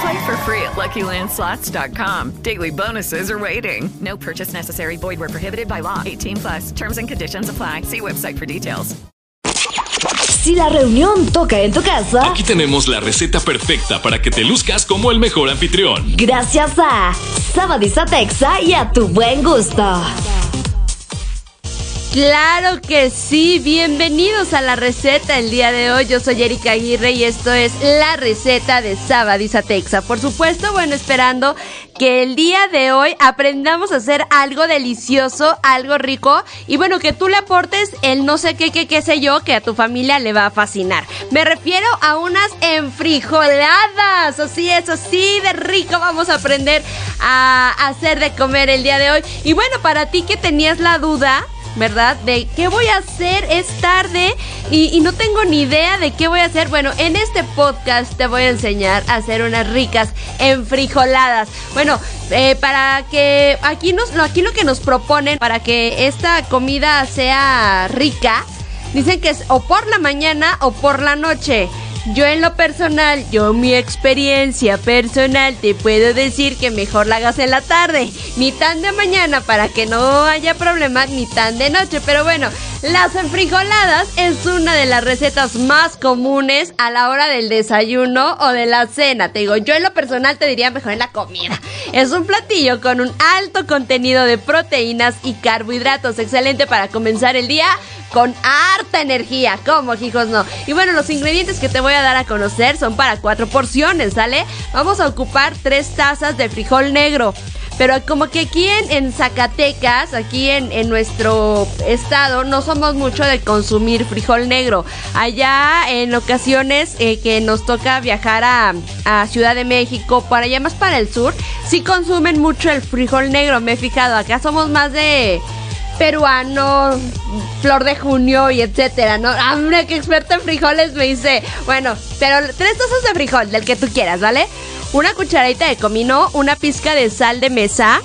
Play for free at LuckyLandSlots.com. Daily bonuses are waiting. No purchase necessary. Void where prohibited by law. 18 plus. Terms and conditions apply. See website for details. Si la reunión toca en tu casa, Aquí tenemos la receta perfecta para que te luzcas como el mejor anfitrión. gracias a Sabadisa Texa y a tu buen gusto. Claro que sí, bienvenidos a la receta el día de hoy. Yo soy Erika Aguirre y esto es la receta de Sabadisa Texa. Por supuesto, bueno, esperando que el día de hoy aprendamos a hacer algo delicioso, algo rico y bueno, que tú le aportes el no sé qué, qué, qué sé yo, que a tu familia le va a fascinar. Me refiero a unas enfrijoladas, así es, así de rico vamos a aprender a hacer de comer el día de hoy. Y bueno, para ti que tenías la duda, ¿verdad? De qué voy a hacer, es tarde y, no tengo ni idea de qué voy a hacer. Bueno, en este podcast te voy a enseñar a hacer unas ricas enfrijoladas. Bueno, eh, para que aquí, nos, aquí lo que nos proponen para que esta comida sea rica, dicen que es o por la mañana o por la noche. Yo en lo personal, yo mi experiencia personal, te puedo decir que mejor la hagas en la tarde, ni tan de mañana para que no haya problema, ni tan de noche. Pero bueno, las enfrijoladas es una de las recetas más comunes a la hora del desayuno o de la cena. Te digo, yo en lo personal te diría mejor en la comida. Es un platillo con un alto contenido de proteínas y carbohidratos, excelente para comenzar el día con harta energía, como hijos no. Y bueno, los ingredientes que te voy a dar a conocer son para cuatro porciones, ¿sale? Vamos a ocupar tres tazas de frijol negro. Pero como que aquí en, en Zacatecas, aquí en, en nuestro estado, no somos mucho de consumir frijol negro. Allá en ocasiones eh, que nos toca viajar a, a Ciudad de México, para allá más para el sur, sí consumen mucho el frijol negro, me he fijado. Acá somos más de peruano, flor de junio y etcétera, ¿no? Hombre, qué experta en frijoles me dice. Bueno, pero tres tazas de frijol, del que tú quieras, ¿vale? Una cucharadita de comino, una pizca de sal de mesa.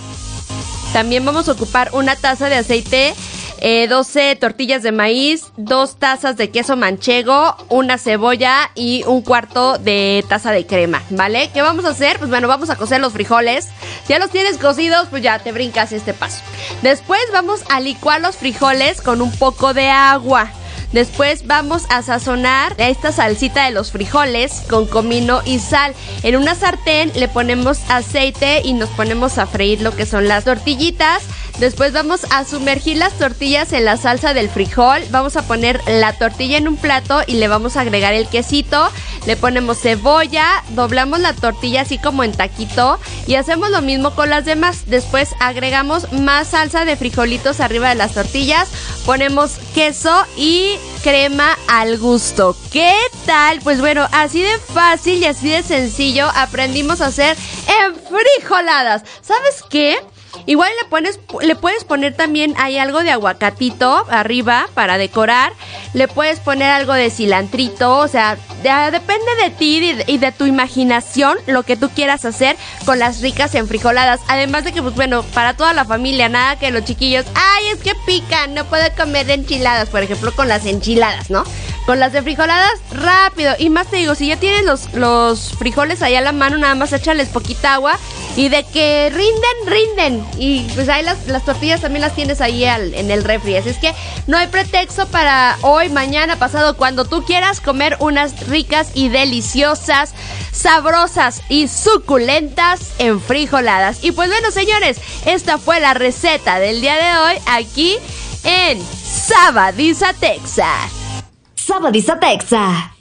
También vamos a ocupar una taza de aceite, eh, 12 tortillas de maíz, dos tazas de queso manchego, una cebolla y un cuarto de taza de crema, ¿vale? ¿Qué vamos a hacer? Pues bueno, vamos a cocer los frijoles. Si ya los tienes cocidos, pues ya te brincas este paso. Después vamos a licuar los frijoles con un poco de agua. Después vamos a sazonar esta salsita de los frijoles con comino y sal. En una sartén le ponemos aceite y nos ponemos a freír lo que son las tortillitas. Después vamos a sumergir las tortillas en la salsa del frijol. Vamos a poner la tortilla en un plato y le vamos a agregar el quesito. Le ponemos cebolla, doblamos la tortilla así como en taquito y hacemos lo mismo con las demás. Después agregamos más salsa de frijolitos arriba de las tortillas. Ponemos queso y crema al gusto. ¿Qué tal? Pues bueno, así de fácil y así de sencillo aprendimos a hacer enfrijoladas. ¿Sabes qué? Igual le pones, le puedes poner también hay algo de aguacatito arriba para decorar. Le puedes poner algo de cilantrito, o sea, de- depende de ti y de, y de tu imaginación lo que tú quieras hacer con las ricas enfrijoladas. Además de que, pues bueno, para toda la familia, nada que los chiquillos, ay, es que pican, no puedo comer enchiladas, por ejemplo, con las enchiladas, ¿no? Con las de frijoladas, rápido. Y más te digo, si ya tienes los, los frijoles ahí a la mano, nada más échales poquita agua. Y de que rinden, rinden. Y pues ahí las, las tortillas también las tienes ahí en el refri. Así es que no hay pretexto para hoy, mañana, pasado, cuando tú quieras comer unas ricas y deliciosas, sabrosas y suculentas en frijoladas. Y pues bueno, señores, esta fue la receta del día de hoy aquí en Sabadiza, Texas. Sabadiza Texa.